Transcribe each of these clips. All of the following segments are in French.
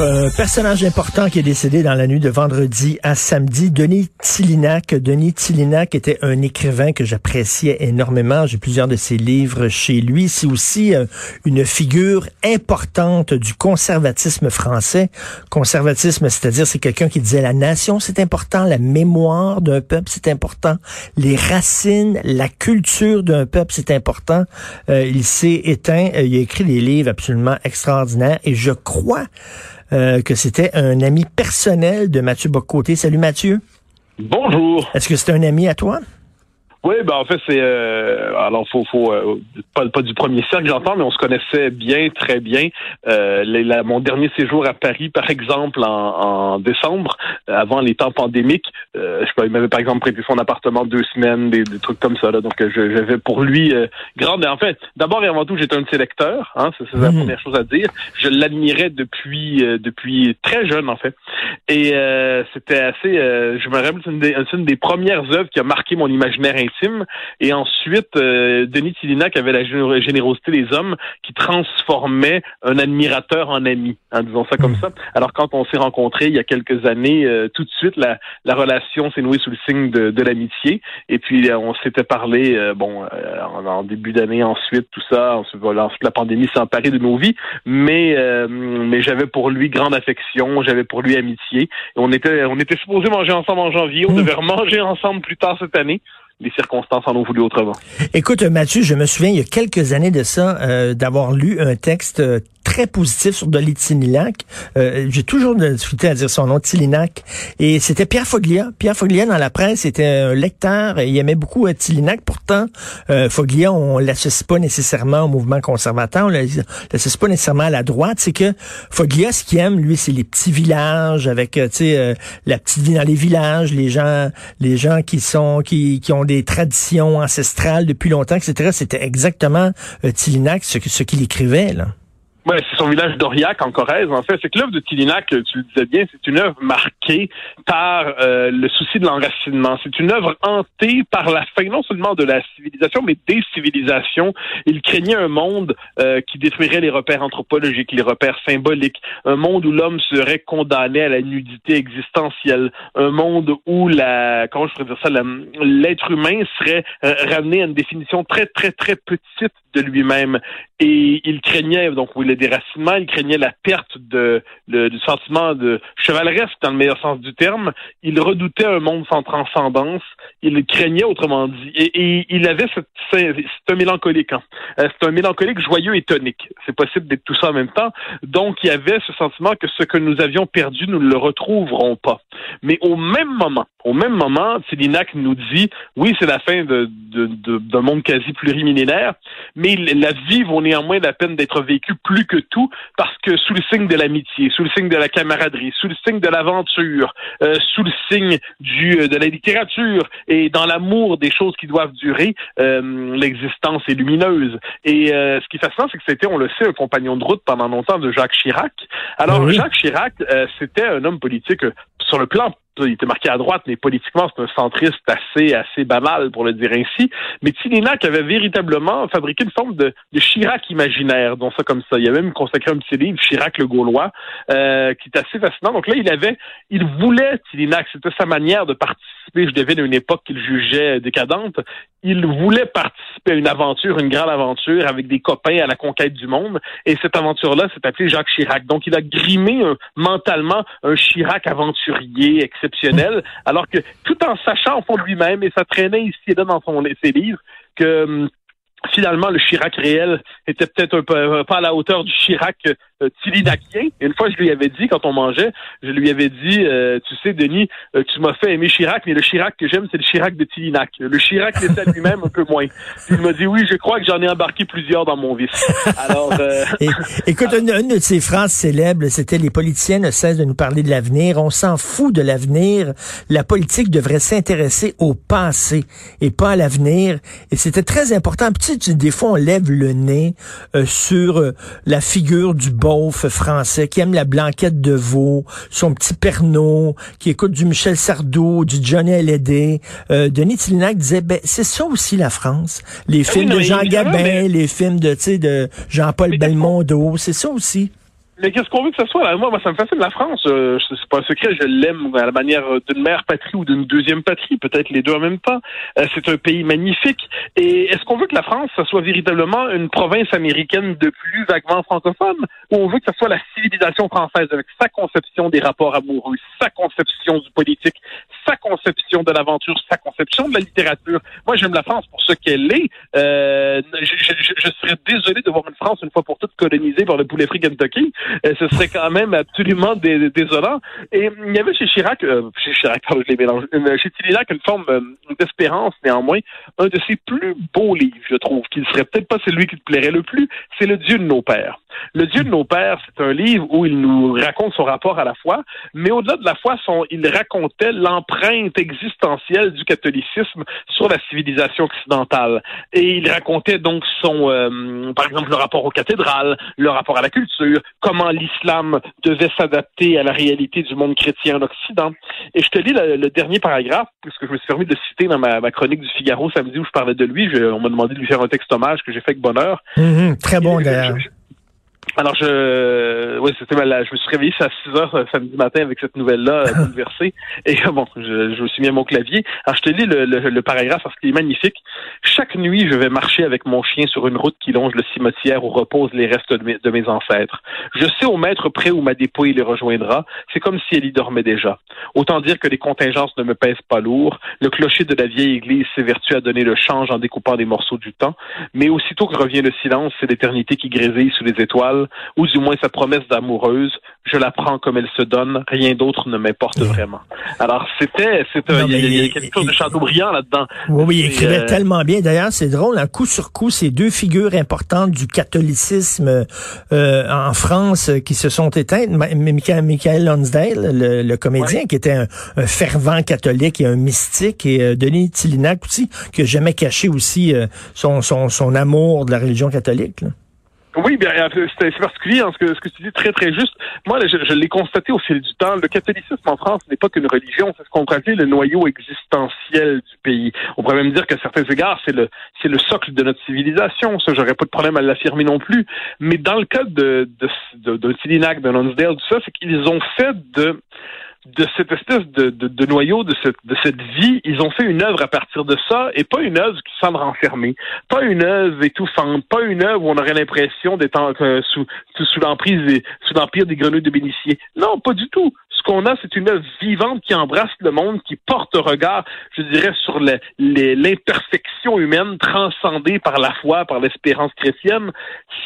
Un personnage important qui est décédé dans la nuit de vendredi à samedi, Denis Tillinac. Denis Tillinac était un écrivain que j'appréciais énormément. J'ai plusieurs de ses livres chez lui. C'est aussi euh, une figure importante du conservatisme français. Conservatisme, c'est-à-dire c'est quelqu'un qui disait la nation, c'est important, la mémoire d'un peuple, c'est important, les racines, la culture d'un peuple, c'est important. Euh, il s'est éteint. Euh, il a écrit des livres absolument extraordinaires et je crois euh, que c'était un ami personnel de Mathieu Bocoté. Salut Mathieu. Bonjour. Est-ce que c'est un ami à toi? Oui, ben en fait c'est euh, alors faut faut euh, pas, pas du premier cercle j'entends, mais on se connaissait bien très bien. Euh, mon dernier séjour à Paris, par exemple, en, en décembre, avant les temps pandémiques, euh, je sais pas, il m'avait par exemple prêté son appartement deux semaines, des, des trucs comme ça là. Donc j'avais pour lui grande. En fait, d'abord et avant tout, j'étais un de ses lecteurs. Hein, c'est la mmh. première chose à dire. Je l'admirais depuis depuis très jeune en fait, et c'était assez. je me rappelle c'est une, des, une des premières œuvres qui a marqué mon imaginaire et ensuite, euh, Denis Tillinac avait la générosité des hommes qui transformait un admirateur en ami, en disant ça comme hmm. ça. Alors quand on s'est rencontrés il y a quelques années, euh, tout de suite, la, la relation s'est nouée sous le signe de, de l'amitié. Et puis on s'était parlé, euh, bon, en, début d'année ensuite, tout ça. Ensuite, la pandémie s'est emparée de nos vies, mais mais j'avais pour lui grande affection, j'avais pour lui amitié. Et on était on était supposé manger ensemble en janvier, on hmm. devait remanger ensemble plus tard cette année les circonstances en ont voulu autrement. Écoute, Mathieu, je me souviens il y a quelques années de ça, euh, d'avoir lu un texte euh, très positif sur Dolly Tillinac. Euh, J'ai toujours de difficulté à dire son nom, Tillinac. Et c'était Pierre Foglia. Pierre Foglia, dans la presse, était un lecteur. Il aimait beaucoup euh, Tillinac. Pourtant, euh, Foglia, on l'associe pas nécessairement au mouvement conservateur. On l'associe pas nécessairement à la droite. C'est que Foglia, ce qu'il aime, lui, c'est les petits villages avec, tu sais, la petite vie dans les villages, les gens, les gens qui sont, qui, qui ont des traditions ancestrales depuis longtemps, etc. C'était exactement Tillinac, ce, ce qu'il écrivait, là. Ouais, c'est son village d'Aurillac en Corrèze. En fait, c'est que l'œuvre de Tillinac, tu le disais bien, c'est une œuvre marquée par euh, le souci de l'enracinement. C'est une œuvre hantée par la fin non seulement de la civilisation, mais des civilisations. Il craignait un monde euh, qui détruirait les repères anthropologiques, les repères symboliques, un monde où l'homme serait condamné à la nudité existentielle, un monde où la comment je pourrais dire ça, l'être humain serait euh, ramené à une définition très très très petite de lui-même. Et il craignait, donc déracinement, il craignait la perte de, le, du sentiment de chevaleresque dans le meilleur sens du terme. Il redoutait un monde sans transcendance. Il craignait, autrement dit. Et, il avait cette, c'est un mélancolique. Hein. Euh, c'est un mélancolique joyeux et tonique. C'est possible d'être tout ça en même temps. Donc, il y avait ce sentiment que ce que nous avions perdu, nous ne le retrouverons pas. Mais au même moment, au même moment, Télinac nous dit, oui, c'est la fin d'un de, de, monde quasi plurimillénaire, mais la vie vaut néanmoins la peine d'être vécue plus que tout parce que sous le signe de l'amitié, sous le signe de la camaraderie, sous le signe de l'aventure, euh, sous le signe du euh, de la littérature et dans l'amour des choses qui doivent durer, euh, l'existence est lumineuse. Et ce qui est fascinant, c'est que c'était, on le sait, un compagnon de route pendant longtemps de Jacques Chirac. Alors, Jacques Chirac, c'était un homme politique sur le plan il était marqué à droite, mais politiquement, c'est un centriste assez, assez banal, pour le dire ainsi. Mais Tillinac avait véritablement fabriqué une forme de, Chirac imaginaire, dont ça comme ça. Il a même consacré un petit livre, Chirac le Gaulois, euh, qui est assez fascinant. Donc là, il avait, il voulait, Tillinac, c'était sa manière de participer, je devine, à une époque qu'il jugeait décadente. Il voulait participer à une aventure, une grande aventure, avec des copains à la conquête du monde. Et cette aventure-là s'est appelée Jacques Chirac. Donc, il a grimé mentalement un Chirac aventurier, etc alors que tout en sachant au fond de lui-même, et ça traînait ici et là dans son, ses livres, que hum, finalement, le Chirac réel était peut-être un peu pas à la hauteur du Chirac euh, Une fois, je lui avais dit, quand on mangeait, je lui avais dit, euh, tu sais, Denis, euh, tu m'as fait aimer Chirac, mais le Chirac que j'aime, c'est le Chirac de Tillinac. Le Chirac l'était lui-même un peu moins. Il m'a dit, oui, je crois que j'en ai embarqué plusieurs dans mon vice. Alors, euh, écoute, une, une, de ses phrases célèbres, c'était les politiciens ne cessent de nous parler de l'avenir. On s'en fout de l'avenir. La politique devrait s'intéresser au passé et pas à l'avenir. Et c'était très important. Tu sais, des fois, on lève le nez euh, sur euh, la figure du beauf français qui aime la blanquette de veau, son petit Pernod, qui écoute du Michel Sardou, du Johnny Hallyday. Euh, Denis Tillinac disait, ben, c'est ça aussi la France. Les Ah films oui, non, de Jean Gabin, mais- les films de, tu sais, de Jean-Paul Belmondo, c'est ça aussi. Mais qu'est-ce qu'on veut que ce soit? Là? Moi, moi, ça me fascine la France. Euh, c'est pas un secret, je l'aime à la manière d'une mère patrie ou d'une deuxième patrie, peut-être les deux en même temps. Euh, c'est un pays magnifique. Et est-ce qu'on veut que la France, ça soit véritablement une province américaine de plus vaguement francophone, ou on veut que ce soit la civilisation française avec sa conception des rapports amoureux, sa conception du politique, sa conception de l'aventure, sa conception de la littérature? Moi, j'aime la France pour ce qu'elle est. Euh, je, je, je- serais désolé de voir une France une fois pour toutes colonisée par le poulet frit Kentucky. Euh, ce serait quand même absolument dé- désolant. Et il y avait chez Chirac, euh, chez Chirac, pardon, je les mélange, chez Tillinac une forme euh, d'espérance néanmoins. Un de ses plus beaux livres, je trouve, qui ne serait peut-être pas celui qui te plairait le plus, c'est Le Dieu de nos pères. Le Dieu de nos pères, c'est un livre où il nous raconte son rapport à la foi, mais au-delà de la foi, son, il racontait l'empreinte existentielle du catholicisme sur la civilisation occidentale. Et il racontait donc son, euh, par exemple, le rapport aux cathédrales, le rapport à la culture, comment l'islam devait s'adapter à la réalité du monde chrétien en Occident. Et je te lis le, le dernier paragraphe, puisque je me suis permis de citer dans ma, ma chronique du Figaro samedi où je parlais de lui. Je- on m'a demandé de lui faire un texte hommage que j'ai fait avec bonheur. Mhm, très bon d'ailleurs. Alors, je, oui, c'était mal. Je me suis réveillé à 6 heures euh, samedi matin avec cette nouvelle-là euh, bouleversée. Et euh, bon, je, je me suis mis à mon clavier. Alors, je te lis le, le, le paragraphe parce qu'il est magnifique. Chaque nuit, je vais marcher avec mon chien sur une route qui longe le cimetière où reposent les restes de mes, de mes ancêtres. Je sais au mètre près où ma dépouille les rejoindra. C'est comme si elle y dormait déjà. Autant dire que les contingences ne me pèsent pas lourd. Le clocher de la vieille église s'évertue à donner le change en découpant des morceaux du temps. Mais aussitôt que revient le silence, c'est l'éternité qui grésille sous les étoiles, ou du moins sa promesse d'amoureuse. Je la prends comme elle se donne. Rien d'autre ne m'importe vraiment. Alors, c'était, Non, il y, a- quelque chose de Chateaubriand là-dedans. Oui, oui, il écrivait euh, tellement bien. D'ailleurs, c'est drôle, un coup sur coup, ces deux figures importantes du catholicisme euh, en France euh, qui se sont éteintes. Michael, Michael Lonsdale, le, le comédien, qui était un, un fervent catholique et un mystique, et euh, Denis Tillinac aussi, qui a jamais caché aussi euh, son, son, son amour de la religion catholique. là. Oui, bien, euh, c'est particulier hein, ce, que, ce que tu dis très très juste. Moi, je, l'ai constaté au fil du temps. Le catholicisme en France n'est pas qu'une religion, c'est ce qu'on pourrait appeler le noyau existentiel du pays. On pourrait même dire qu'à certains égards, c'est le c'est le socle de notre civilisation. Ça, j'aurais pas de problème à l'affirmer non plus. Mais dans le cas de de de, de de Lonsdale, tout ça, c'est qu'ils ont fait de de cette espèce de, de, noyau de cette, de cette vie, ils ont fait une œuvre à partir de ça, et pas une œuvre qui semble renfermée, pas une œuvre étouffante, pas une œuvre où on aurait l'impression d'être euh, sous, sous, l'emprise sous l'empire des grenouilles de Bénissier. Non, pas du tout. Ce qu'on a, c'est une œuvre vivante qui embrasse le monde, qui porte regard, je dirais, sur l'imperfection humaine transcendée par la foi, par l'espérance chrétienne.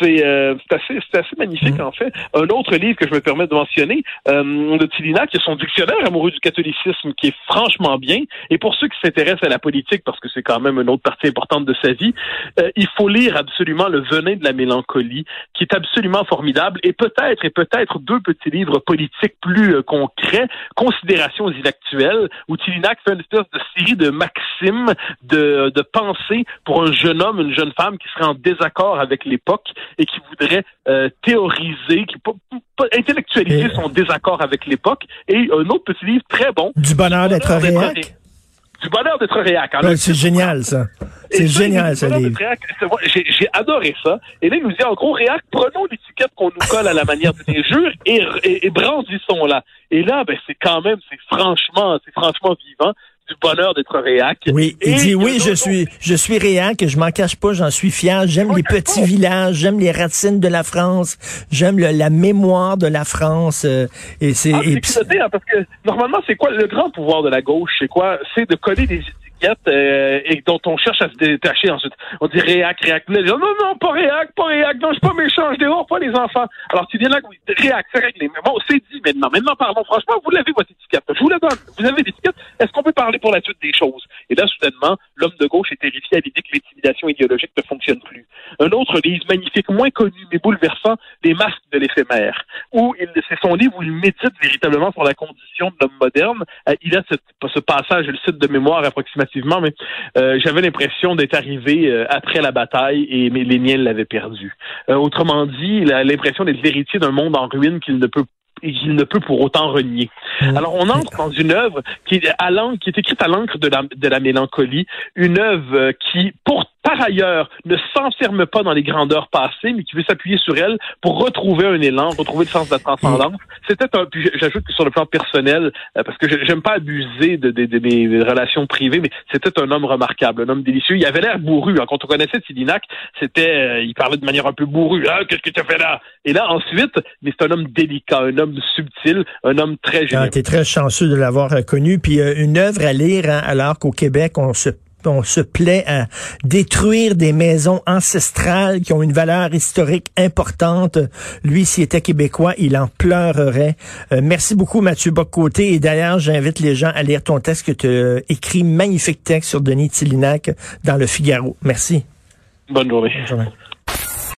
C'est euh, assez, assez magnifique, en fait. Un autre livre que je me permets de mentionner, euh, de Tillina, qui est son dictionnaire amoureux du catholicisme, qui est franchement bien. Et pour ceux qui s'intéressent à la politique, parce que c'est quand même une autre partie importante de sa vie, euh, il faut lire absolument Le venin de la mélancolie, qui est absolument formidable. Et peut-être, et peut-être deux petits livres politiques plus euh, concrets, Considérations inactuelles, où Tillinac fait une espèce de série de maximes, de, de pensées pour un jeune homme, une jeune femme qui serait en désaccord avec l'époque et qui voudrait euh, théoriser, qui pas, pas intellectualiser Et- son désaccord avec l'époque. Et un autre petit livre très bon, Du bonheur d'être Bonheur d'être réac. Du bonheur d'être réac. Ouais, c'est génial, ça. C'est ça, génial, dit, livre. J'ai adoré ça. Et là, il nous dit, en gros, Réac, prenons l'étiquette qu'on nous colle à la manière de tes jeux et, et, et brandissons-la. Et là, ben, c'est quand même, c'est franchement, c'est franchement vivant du bonheur d'être Réac. Oui, il dit oui, je suis, je suis réac, je m'en cache pas, j'en suis fier. J'aime les petits pas. villages, j'aime les racines de la France, j'aime la mémoire de la France. euh, et c'est, Ah, hein, parce que normalement, c'est quoi le grand pouvoir de la gauche? C'est quoi? C'est de coller des étiquettes euh, et dont on cherche à se détacher ensuite. On dit réac, réac. Non, non, pas réac, pas réac. Non, je suis pas méchant, je dévore pas les enfants. Alors, tu viens là, réac, c'est réglé. Mais bon, c'est dit maintenant. Maintenant, parlons franchement, vous l'avez, votre étiquette. Je vous la donne. Vous avez l'étiquette. Est-ce qu'on peut parler pour la suite des choses? Et là, soudainement, l'homme de gauche est terrifié à l'idée que l'intimidation idéologique ne fonctionne plus. Un autre livre magnifique, moins connu, mais bouleversant, Les masques de l'éphémère, où c'est son livre où il médite véritablement sur la condition de l'homme moderne. Euh, il a ce, ce passage, je le cite de mémoire approximativement, relativement, mais euh, j'avais l'impression d'être arrivé euh, après la bataille et mais les miens l'avaient perdu. autrement dit, il a l'impression d'être l'héritier d'un monde en ruine qu'il ne peut et qu'il ne peut pour autant renier. Mmh. Alors, on entre dans une œuvre qui est, à qui est écrite à l'encre de la, de la mélancolie, une œuvre qui, pour par ailleurs, ne s'enferme pas dans les grandeurs passées, mais qui veut s'appuyer sur elles pour retrouver un élan, retrouver le sens de la transcendance. C'était un, puis j'ajoute que sur le plan personnel, euh, parce que j'aime pas abuser de, de, de, mes relations privées, mais c'était un homme remarquable, un homme délicieux. Il avait l'air bourru. Hein. Quand on connaissait Tilinac, c'était, euh, il parlait de manière un peu bourrue. Ah, qu'est-ce que tu fais là? Et là, ensuite, mais c'est un homme délicat, un homme subtil, un homme très généreux. Ah, T'es très chanceux de l'avoir connu. Puis euh, une œuvre à lire, hein, alors qu'au Québec, on se on se plaît à détruire des maisons ancestrales qui ont une valeur historique importante. Lui, s'il était québécois, il en pleurerait. Euh, merci beaucoup, Mathieu Boccoté. Et d'ailleurs, j'invite les gens à lire ton texte que tu as écrit, magnifique texte sur Denis Tillinac dans le Figaro. Merci. Bonne journée. Bonne journée.